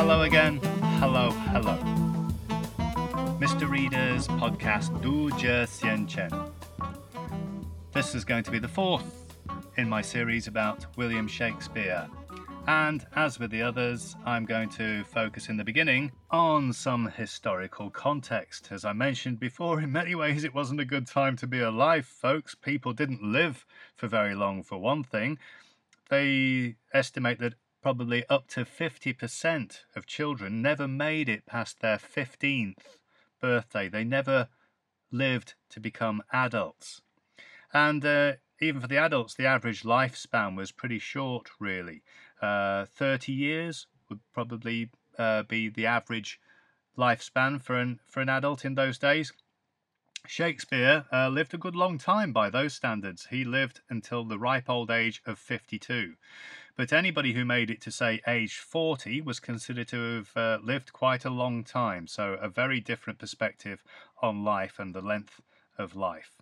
Hello again. Hello, hello. Mr. Reader's podcast Du Jie Xian Chen. This is going to be the fourth in my series about William Shakespeare. And as with the others, I'm going to focus in the beginning on some historical context. As I mentioned before, in many ways it wasn't a good time to be alive, folks. People didn't live for very long, for one thing. They estimate that probably up to 50% of children never made it past their 15th birthday. They never lived to become adults. And uh, even for the adults, the average lifespan was pretty short, really. Uh, 30 years would probably uh, be the average lifespan for an, for an adult in those days. Shakespeare uh, lived a good long time by those standards. He lived until the ripe old age of 52. But anybody who made it to, say, age 40 was considered to have uh, lived quite a long time. So, a very different perspective on life and the length of life.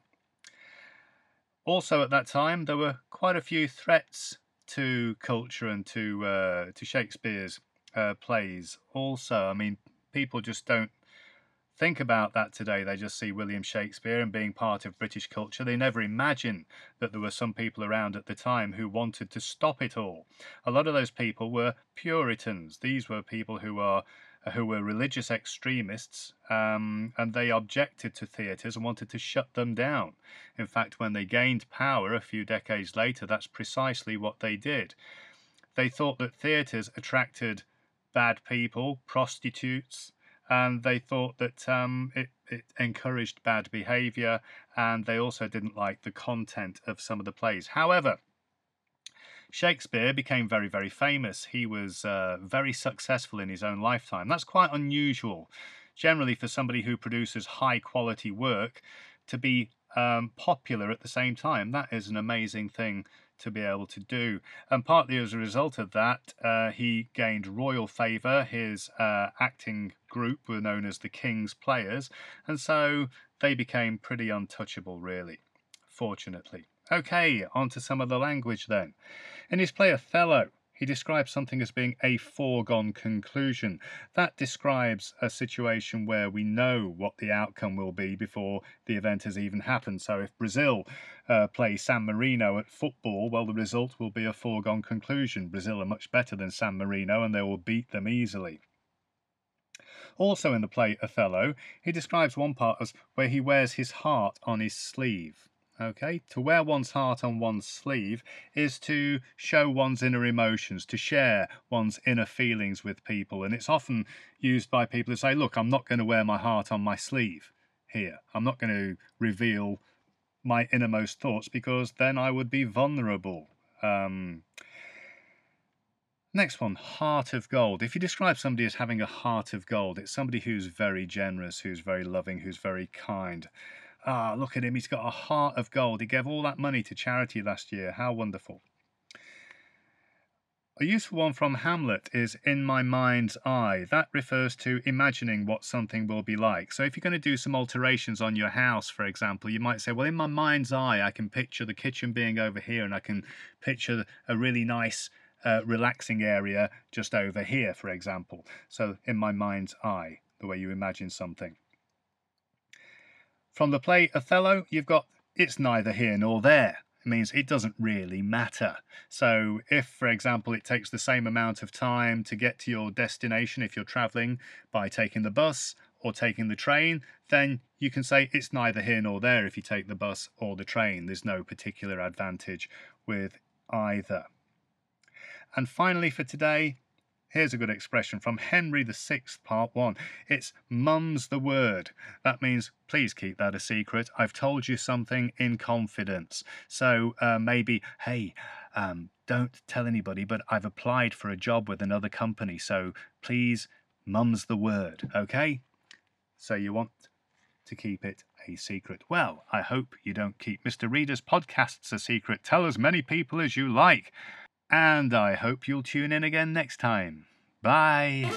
Also, at that time, there were quite a few threats to culture and to uh, to Shakespeare's uh, plays. Also, I mean, people just don't think about that today. They just see William Shakespeare and being part of British culture. They never imagine that there were some people around at the time who wanted to stop it all. A lot of those people were Puritans. These were people who are who were religious extremists, um, and they objected to theatres and wanted to shut them down. In fact, when they gained power a few decades later, that's precisely what they did. They thought that theatres attracted bad people, prostitutes, and they thought that um, it, it encouraged bad behaviour, and they also didn't like the content of some of the plays. However, Shakespeare became very, very famous. He was uh, very successful in his own lifetime. That's quite unusual, generally, for somebody who produces high quality work to be um, popular at the same time. That is an amazing thing to be able to do. And partly as a result of that, uh, he gained royal favour. His uh, acting group were known as the King's Players, and so they became pretty untouchable, really, fortunately. Okay, on to some of the language then. In his play Othello, he describes something as being a foregone conclusion. That describes a situation where we know what the outcome will be before the event has even happened. So if Brazil uh, play San Marino at football, well, the result will be a foregone conclusion. Brazil are much better than San Marino and they will beat them easily. Also in the play Othello, he describes one part as where he wears his heart on his sleeve. Okay, to wear one's heart on one's sleeve is to show one's inner emotions, to share one's inner feelings with people. And it's often used by people who say, Look, I'm not going to wear my heart on my sleeve here. I'm not going to reveal my innermost thoughts because then I would be vulnerable. Um, next one, heart of gold. If you describe somebody as having a heart of gold, it's somebody who's very generous, who's very loving, who's very kind. Ah, look at him. He's got a heart of gold. He gave all that money to charity last year. How wonderful. A useful one from Hamlet is in my mind's eye. That refers to imagining what something will be like. So, if you're going to do some alterations on your house, for example, you might say, Well, in my mind's eye, I can picture the kitchen being over here and I can picture a really nice, uh, relaxing area just over here, for example. So, in my mind's eye, the way you imagine something. From the play Othello, you've got it's neither here nor there. It means it doesn't really matter. So, if, for example, it takes the same amount of time to get to your destination if you're traveling by taking the bus or taking the train, then you can say it's neither here nor there if you take the bus or the train. There's no particular advantage with either. And finally, for today, Here's a good expression from Henry VI, Part 1. It's mum's the word. That means please keep that a secret. I've told you something in confidence. So uh, maybe, hey, um, don't tell anybody, but I've applied for a job with another company. So please, mum's the word, okay? So you want to keep it a secret. Well, I hope you don't keep Mr. Reader's podcasts a secret. Tell as many people as you like. And I hope you'll tune in again next time. Bye.